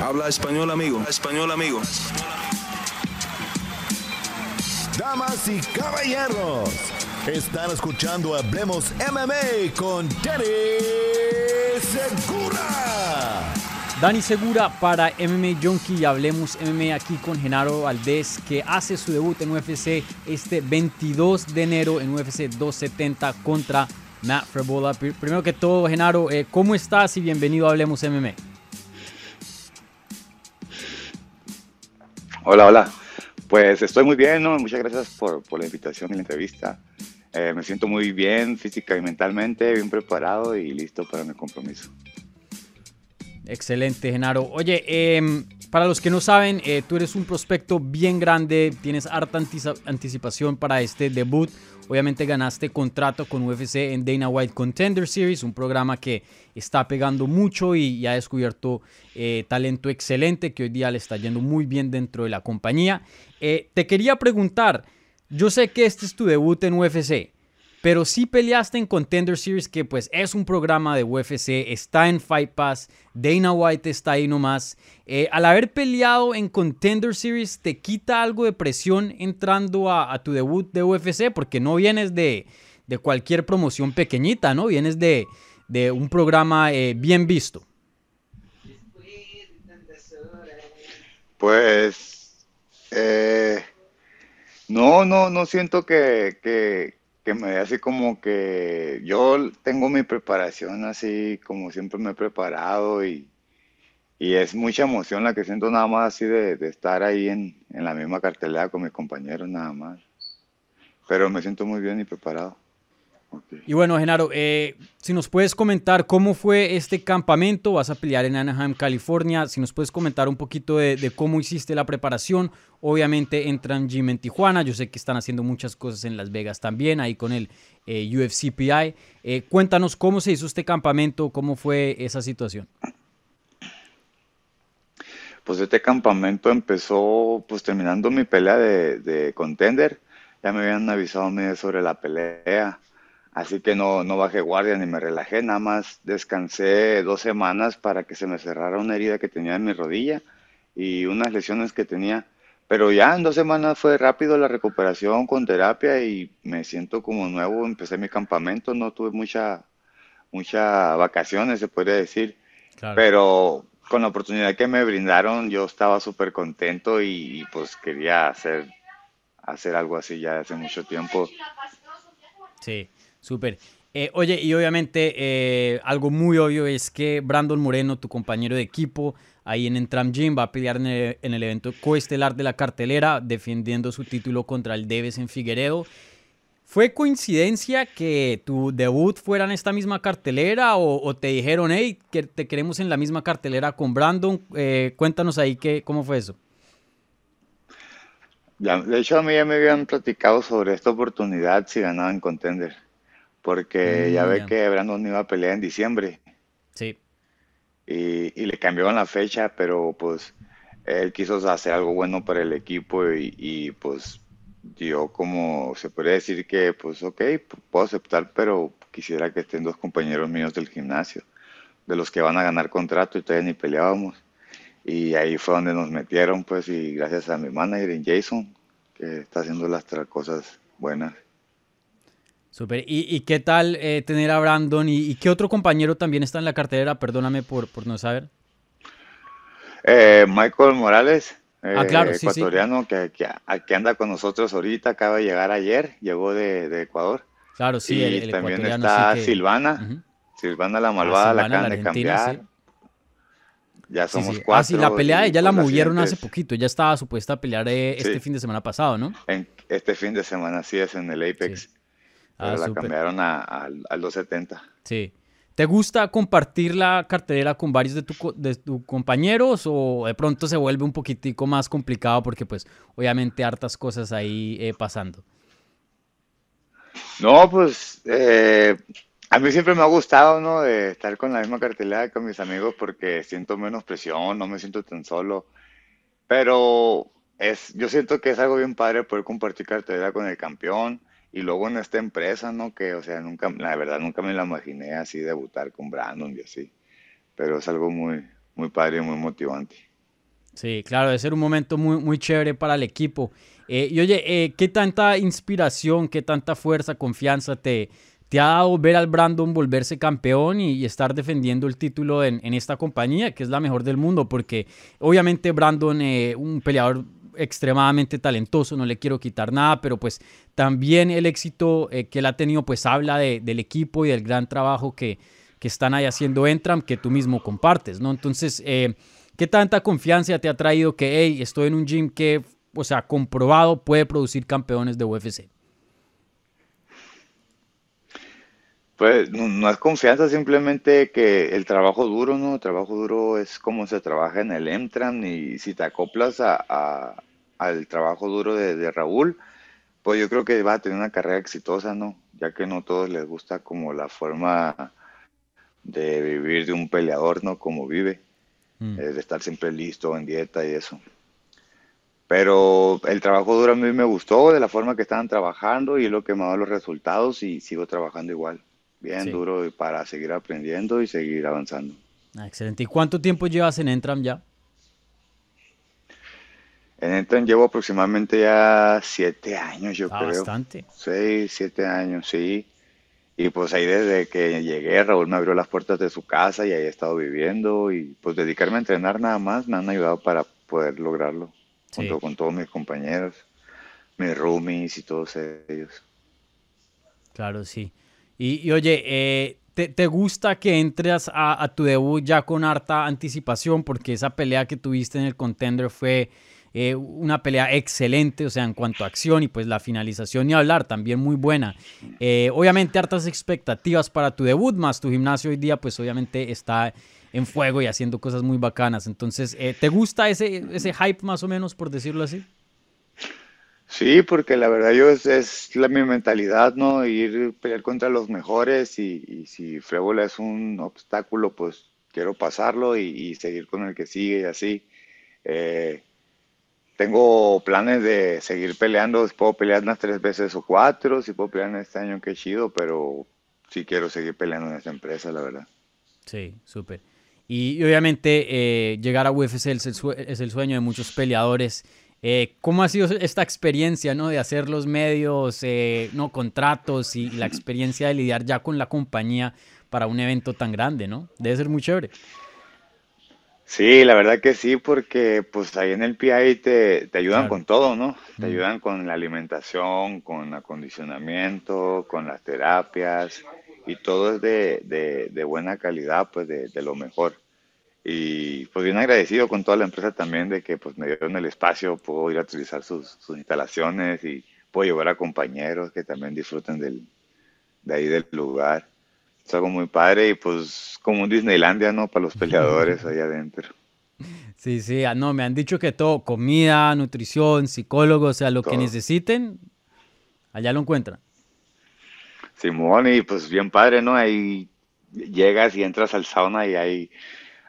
Habla español, amigo. Español, amigo. Damas y caballeros, están escuchando Hablemos MMA con Danny Segura. Dani Segura para MMA Junkie y Hablemos MMA aquí con Genaro Valdés que hace su debut en UFC este 22 de enero en UFC 270 contra Matt Frebola. Primero que todo, Genaro, eh, ¿cómo estás y bienvenido a Hablemos MMA? Hola, hola. Pues estoy muy bien, ¿no? Muchas gracias por, la invitación y la entrevista. Eh, me siento muy bien física y mentalmente, bien preparado y listo para mi compromiso. Excelente, Genaro. Oye, em, para los que no saben, eh, tú eres un prospecto bien grande, tienes harta anticipación para este debut. Obviamente ganaste contrato con UFC en Dana White Contender Series, un programa que está pegando mucho y, ha descubierto eh, talento excelente que hoy día le está yendo muy bien dentro de la compañía. Eh, te quería preguntar, yo sé que este es tu debut en UFC, pero sí peleaste en Contender Series, que pues es un programa de UFC, está en Fight Pass, Dana White está ahí nomás. Eh, al haber peleado en Contender Series, ¿te quita algo de presión entrando a, tu debut de UFC? Porque no vienes de, cualquier promoción pequeñita, ¿no? Vienes de, un programa eh, bien visto. Pues... Eh, no, no, no siento que me así como que yo tengo mi preparación así como siempre me he preparado y, y es mucha emoción la que siento nada más así de, estar ahí en, en, la misma cartelera con mis compañeros nada más. Pero me siento muy bien y preparado. Y bueno, Genaro, eh, si nos puedes comentar cómo fue este campamento, vas a pelear en Anaheim, California, si nos puedes comentar un poquito de, cómo hiciste la preparación, obviamente entran Gym en Tijuana, yo sé que están haciendo muchas cosas en Las Vegas también, ahí con el eh, UFCPI. Eh, cuéntanos cómo se hizo este campamento, cómo fue esa situación. Pues este campamento empezó pues terminando mi pelea de, de contender, ya me habían avisado sobre la pelea Así que no, no bajé guardia ni me relajé, nada más descansé dos semanas para que se me cerrara una herida que tenía en mi rodilla y unas lesiones que tenía. Pero ya en dos semanas fue rápido la recuperación con terapia y me siento como nuevo. Empecé mi campamento, no tuve mucha, mucha vacaciones, se podría decir. Pero con la oportunidad que me brindaron, yo estaba súper contento y, y, pues quería hacer, hacer algo así ya hace mucho tiempo. Sí. Súper. Eh, oye, y obviamente eh, algo muy obvio es que Brandon Moreno, tu compañero de equipo, ahí en Entram Gym, va a pelear en el, evento coestelar de la cartelera, defendiendo su título contra el Deves en Figueredo. ¿Fue coincidencia que tu debut fuera en esta misma cartelera o, te dijeron, hey, que te queremos en la misma cartelera con Brandon? Eh, cuéntanos ahí que, cómo fue eso. de hecho, a mí ya me habían platicado sobre esta oportunidad si ganaba en Contender porque ya mm, ve que Brandon iba a pelear en diciembre. Sí. Y, le cambiaron la fecha, pero pues él quiso hacer algo bueno para el equipo y, pues yo como se puede decir que pues ok, puedo aceptar, pero quisiera que estén dos compañeros míos del gimnasio, de los que van a ganar contrato y todavía ni peleábamos. Y ahí fue donde nos metieron, pues, y gracias a mi manager, Jason, que está haciendo las cosas buenas. Súper. ¿Y, qué tal eh, tener a Brandon? ¿Y, qué otro compañero también está en la cartera? Perdóname por, por no saber. Eh, Michael Morales, ah, claro, ecuatoriano, Que, que, anda con nosotros ahorita, acaba de llegar ayer, llegó de, Ecuador. Claro, sí, y también está Silvana, Silvana la malvada, la acaban de cambiar. Ya somos cuatro. Ah, sí, la pelea ya la movieron hace poquito, ya estaba supuesta a pelear eh, este fin de semana pasado, ¿no? En este fin de semana, sí, es en el Apex. Ah, la cambiaron al 270. Sí. ¿Te gusta compartir la cartelera con varios de, tus compañeros o de pronto se vuelve un poquitico más complicado porque pues obviamente hartas cosas ahí eh, pasando? No, pues eh, a mí siempre me ha gustado, ¿no? De estar con la misma cartelera con mis amigos porque siento menos presión, no me siento tan solo. Pero es, yo siento que es algo bien padre poder compartir cartelera con el campeón y luego en esta empresa, ¿no? Que, o sea, nunca, la verdad, nunca me la imaginé así debutar con Brandon y así. Pero es algo muy, muy padre y muy motivante. Sí, claro, debe ser un momento muy, muy chévere para el equipo. Eh, y oye, eh, ¿qué tanta inspiración, qué tanta fuerza, confianza te, te ha dado ver al Brandon volverse campeón y, estar defendiendo el título en, esta compañía, que es la mejor del mundo? Porque obviamente Brandon, eh, un peleador extremadamente talentoso, no le quiero quitar nada, pero pues también el éxito que él ha tenido pues habla del equipo y del gran trabajo que, que están ahí haciendo Entram, que tú mismo compartes, ¿no? Entonces, ¿Qué tanta confianza te ha traído que, hey, estoy en un gym que, o sea, comprobado puede producir campeones de UFC? Pues no, es confianza, simplemente que el trabajo duro, ¿no? El trabajo duro es como se trabaja en el Entram y si te acoplas a, al trabajo duro de, de, Raúl, pues yo creo que va a tener una carrera exitosa, ¿no? Ya que no a todos les gusta como la forma de vivir de un peleador, ¿no? Como vive. Mm. Eh, de estar siempre listo en dieta y eso. Pero el trabajo duro a mí me gustó de la forma que estaban trabajando y es lo que me ha dado los resultados y sigo trabajando igual, bien duro para seguir aprendiendo y seguir avanzando. Ah, excelente. ¿Y cuánto tiempo llevas en Entram ya? En Entram llevo aproximadamente ya siete años, yo ah, creo. Bastante. Seis, siete años, sí. Y pues ahí desde que llegué, Raúl me abrió las puertas de su casa y ahí he estado viviendo y pues dedicarme a entrenar nada más me han ayudado para poder lograrlo, junto con todos mis compañeros, mis roomies y todos ellos. Claro, sí. Y, oye, eh, ¿te, gusta que entres a, a tu debut ya con harta anticipación? Porque esa pelea que tuviste en el contender fue eh, una pelea excelente, o sea, en cuanto a acción y pues la finalización y hablar también muy buena. Eh, obviamente hartas expectativas para tu debut, más tu gimnasio hoy día pues obviamente está en fuego y haciendo cosas muy bacanas. Entonces, eh, ¿te gusta ese, ese hype más o menos, por decirlo así? Sí, porque la verdad yo es, la, mi mentalidad, ¿no? Ir pelear contra los mejores y, si Frébola es un obstáculo, pues quiero pasarlo y, seguir con el que sigue y así. Tengo planes de seguir peleando, si puedo pelear unas tres veces o cuatro, si puedo pelear en este año, qué chido, pero sí quiero seguir peleando en esta empresa, la verdad. Sí, súper. Y, obviamente eh, llegar a UFC es el, sueño de muchos peleadores. Eh, ¿Cómo ha sido esta experiencia ¿no? de hacer los medios, eh, no contratos y la experiencia de lidiar ya con la compañía para un evento tan grande? ¿no? Debe ser muy chévere. Sí, la verdad que sí, porque pues ahí en el PI te, te ayudan con todo, ¿no? Te ayudan con la alimentación, con acondicionamiento, con las terapias y todo es de, de, de buena calidad, pues de, de, lo mejor. Y pues bien agradecido con toda la empresa también de que pues me dieron el espacio, puedo ir a utilizar sus, sus instalaciones y puedo llevar a compañeros que también disfruten del, de ahí del lugar es algo muy padre y pues como un Disneylandia, ¿no? Para los peleadores ahí adentro. Sí, sí, ah, no, me han dicho que todo, comida, nutrición, psicólogos, o sea, lo que necesiten, allá lo encuentran. Simón, y pues bien padre, ¿no? Ahí llegas y entras al sauna y hay,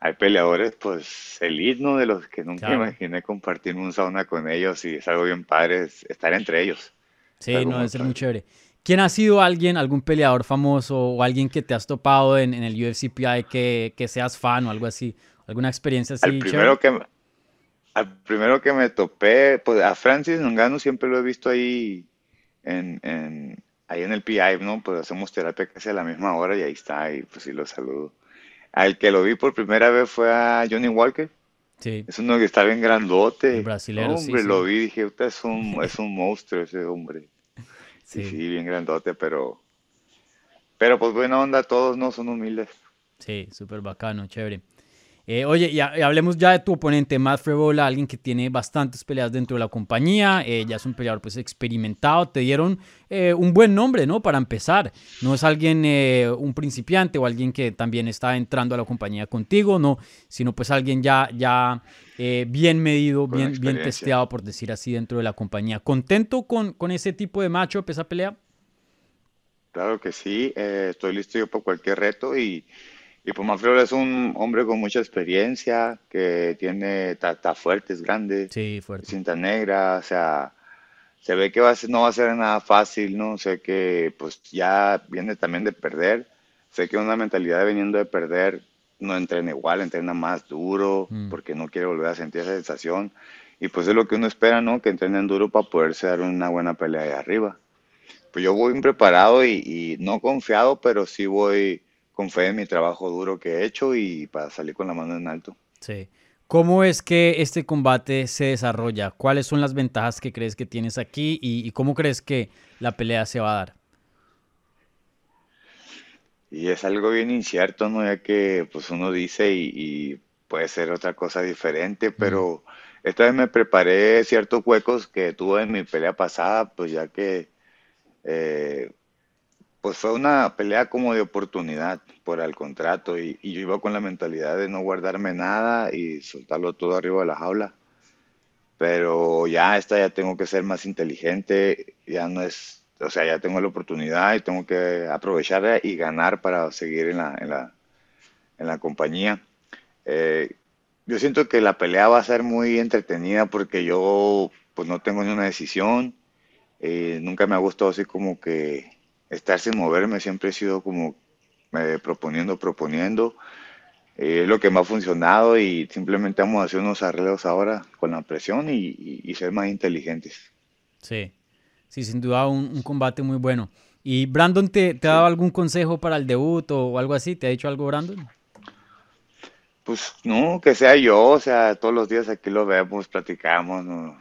hay peleadores, pues, elite, ¿no? De los que nunca imaginé compartir un sauna con ellos y es algo bien padre estar entre ellos. Sí, no, ser muy chévere. ¿Quién ha sido alguien, algún peleador famoso o alguien que te has topado en, el UFC PI que, que, seas fan o algo así? ¿Alguna experiencia así? Al primero, que, al primero que me topé, pues a Francis Nongano siempre lo he visto ahí en, en, ahí en el PI, ¿no? Pues hacemos terapia casi a la misma hora y ahí está, y pues sí lo saludo. Al que lo vi por primera vez fue a Johnny Walker. Sí. Es uno que está bien grandote. El brasileño, hombre, lo vi, dije, usted es un, es un monstruo ese hombre. Sí. sí, bien grandote, pero. Pero pues buena onda, todos no son humildes. Sí, súper bacano, chévere. Eh, oye, y, hablemos ya de tu oponente, Matt Frebola, alguien que tiene bastantes peleas dentro de la compañía, eh, ya es un peleador pues experimentado, te dieron eh, un buen nombre, ¿no? Para empezar, no es alguien, un principiante o alguien que también está entrando a la compañía contigo, no, sino pues alguien ya, ya bien medido, bien, bien testeado, por decir así, dentro de la compañía. ¿Contento con, con ese tipo de macho, esa pelea? Claro que sí, estoy listo yo para cualquier reto y y pues Manfredo es un hombre con mucha experiencia, que tiene, está, fuerte, es grande, sí, fuerte. cinta negra, o sea, se ve que va a no va a ser nada fácil, ¿no? Sé que pues ya viene también de perder, sé que una mentalidad de viniendo de perder, no entrena igual, entrena más duro, Mm. porque no quiere volver a sentir esa sensación. Y pues es lo que uno espera, ¿no? Que entrenen duro para poderse dar una buena pelea ahí arriba. Pues yo voy preparado y, y no confiado, pero sí voy con fe en mi trabajo duro que he hecho y para salir con la mano en alto. Sí. ¿Cómo es que este combate se desarrolla? ¿Cuáles son las ventajas que crees que tienes aquí y, y cómo crees que la pelea se va a dar? Y es algo bien incierto, ¿no? Ya que pues uno dice y, y puede ser otra cosa diferente, pero esta vez me preparé ciertos huecos que tuve en mi pelea pasada, pues ya que eh, pues fue una pelea como de oportunidad por el contrato y, y yo iba con la mentalidad de no guardarme nada y soltarlo todo arriba de la jaula. Pero ya esta ya tengo que ser más inteligente, ya no es, o sea, ya tengo la oportunidad y tengo que aprovecharla y ganar para seguir en la, en la, en la compañía. Eh, yo siento que la pelea va a ser muy entretenida porque yo pues no tengo ni una decisión, eh, nunca me ha gustado así como que estar sin moverme, siempre he sido como eh, proponiendo, proponiendo. Eh, es lo que me ha funcionado y simplemente vamos a hacer unos arreglos ahora con la presión y, y- y ser más inteligentes. Sí, sí, sin duda un, un combate muy bueno. ¿Y Brandon te, te ha dado algún consejo para el debut o algo así? ¿Te ha dicho algo, Brandon? Pues no, que sea yo, o sea, todos los días aquí lo vemos, platicamos, ¿no?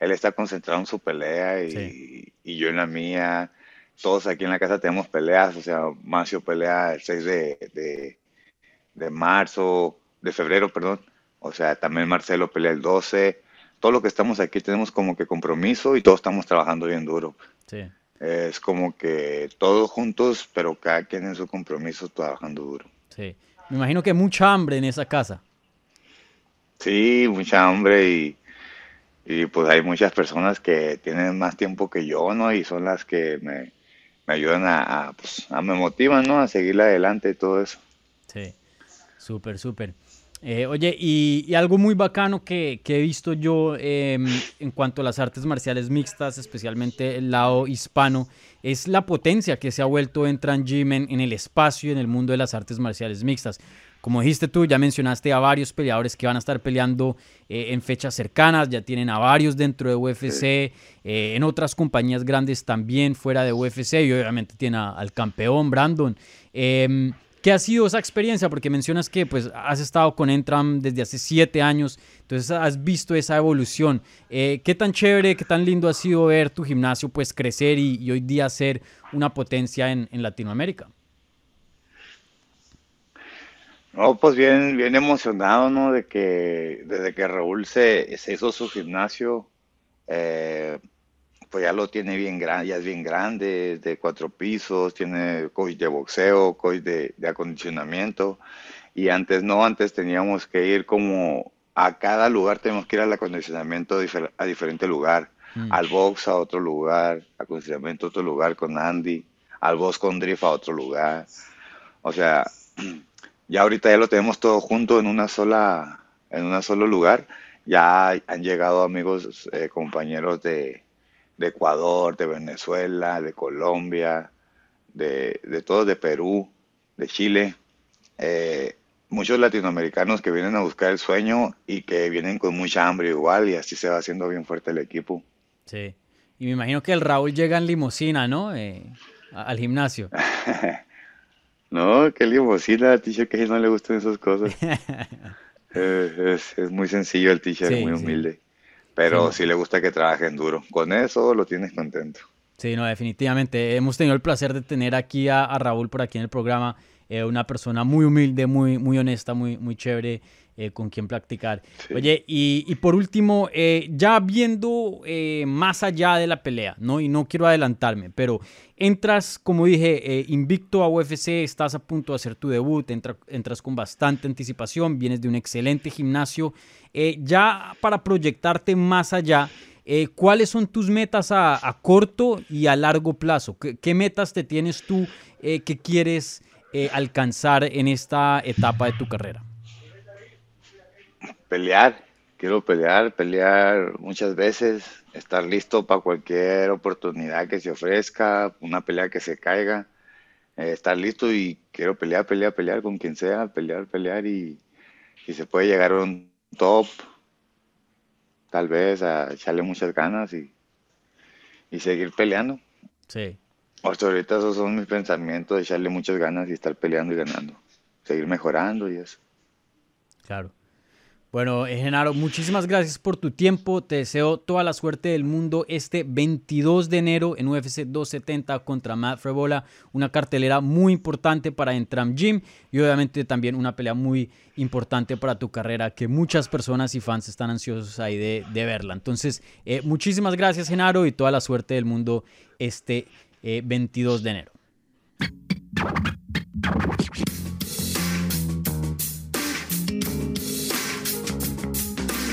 Él está concentrado en su pelea y, Sí. y yo en la mía. Todos aquí en la casa tenemos peleas, o sea, Macio pelea el 6 de, de, de marzo, de febrero, perdón. O sea, también Marcelo pelea el 12. Todos los que estamos aquí tenemos como que compromiso y todos estamos trabajando bien duro. Sí, Es como que todos juntos, pero cada quien en su compromiso trabajando duro. sí. Me imagino que mucha hambre en esa casa. Sí, mucha hambre y, y pues hay muchas personas que tienen más tiempo que yo, ¿no? Y son las que me, me ayudan a, pues, a me motivan, ¿no? A seguir adelante y todo eso. Sí, súper, súper. Eh, oye, y, y algo muy bacano que, que he visto yo em, en cuanto a las artes marciales mixtas, especialmente el lado hispano, es la potencia que se ha vuelto en Trans Gym en, en el espacio y en el mundo de las artes marciales mixtas. Como dijiste tú, ya mencionaste a varios peleadores que van a estar peleando eh, en fechas cercanas, ya tienen a varios dentro de UFC, eh, en otras compañías grandes también fuera de UFC y obviamente tiene a- al campeón Brandon. Em, ¿Qué ha sido esa experiencia? Porque mencionas que pues, has estado con Entram desde hace siete años, entonces has visto esa evolución. Eh, ¿Qué tan chévere, qué tan lindo ha sido ver tu gimnasio pues, crecer y, y hoy día ser una potencia en, en Latinoamérica? No, pues bien, bien emocionado, ¿no? De que desde que Raúl se, se hizo su gimnasio, eh, pues ya lo tiene bien grande, ya es bien grande, de cuatro pisos, tiene coach de boxeo, coach de, de acondicionamiento. Y antes no, antes teníamos que ir como a cada lugar, tenemos que ir al acondicionamiento difer- a diferente lugar, Mm. al box a otro lugar, acondicionamiento a otro lugar con Andy, al box con Drift a otro lugar. O sea, ya ahorita ya lo tenemos todo junto en una sola, en un solo lugar. Ya han llegado amigos, eh, compañeros de, de Ecuador, de Venezuela, de Colombia, de, de todos, de Perú, de Chile. Eh, muchos latinoamericanos que vienen a buscar el sueño y que vienen con mucha hambre igual y así se va haciendo bien fuerte el equipo. Sí. Y me imagino que el Raúl llega en limusina, ¿no? Eh, al gimnasio. No, qué limosina, t-shirt que no le gustan esas cosas. Eh, es, es muy sencillo el t-shirt, Sí, muy sí. humilde. Pero Sí. sí le gusta que trabajen duro. Con eso lo tienes contento. Sí, no, definitivamente. Hemos tenido el placer de tener aquí a, a Raúl por aquí en el programa. Eh, una persona muy humilde, muy, muy honesta, muy, muy chévere eh, con quien practicar. Sí. Oye, y, y por último, eh, ya viendo más allá de la pelea, ¿no? Y no quiero adelantarme, pero entras, como dije, invicto a UFC, estás a punto de hacer tu debut, entra- entras con bastante anticipación, vienes de un excelente gimnasio. Ya para proyectarte más allá, eh, ¿cuáles son tus metas a, a corto y a largo plazo? ¿Qué, qué metas te tienes tú eh, que quieres eh, alcanzar en esta etapa de tu carrera? Pelear, quiero pelear, pelear muchas veces, estar listo para cualquier oportunidad que se ofrezca, una pelea que se caiga. eh, estar listo y quiero pelear, pelear, pelear con quien sea, pelear, pelear y, y se puede llegar a un top, tal vez a echarle muchas ganas y, y seguir peleando. Sí. Hasta ahorita esos son mis pensamientos, echarle muchas ganas y estar peleando y ganando, seguir mejorando y eso. Claro. Bueno, Genaro, muchísimas gracias por tu tiempo. Te deseo toda la suerte del mundo este 22 de enero en UFC 270 contra Matt Frebola. Una cartelera muy importante para Entram Gym y obviamente también una pelea muy importante para tu carrera que muchas personas y fans están ansiosos ahí de, de verla. Entonces, eh, muchísimas gracias, Genaro, y toda la suerte del mundo este eh, 22 de enero.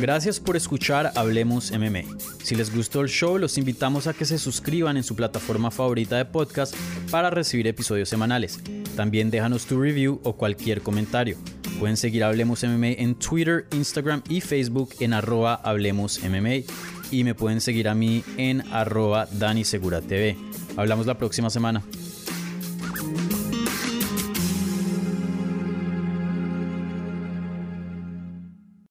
Gracias por escuchar Hablemos MMA. Si les gustó el show, los invitamos a que se suscriban en su plataforma favorita de podcast para recibir episodios semanales. También déjanos tu review o cualquier comentario. Pueden seguir Hablemos MMA en Twitter, Instagram y Facebook en arroba Hablemos MMA. Y me pueden seguir a mí en arroba Dani Segura TV. Hablamos la próxima semana.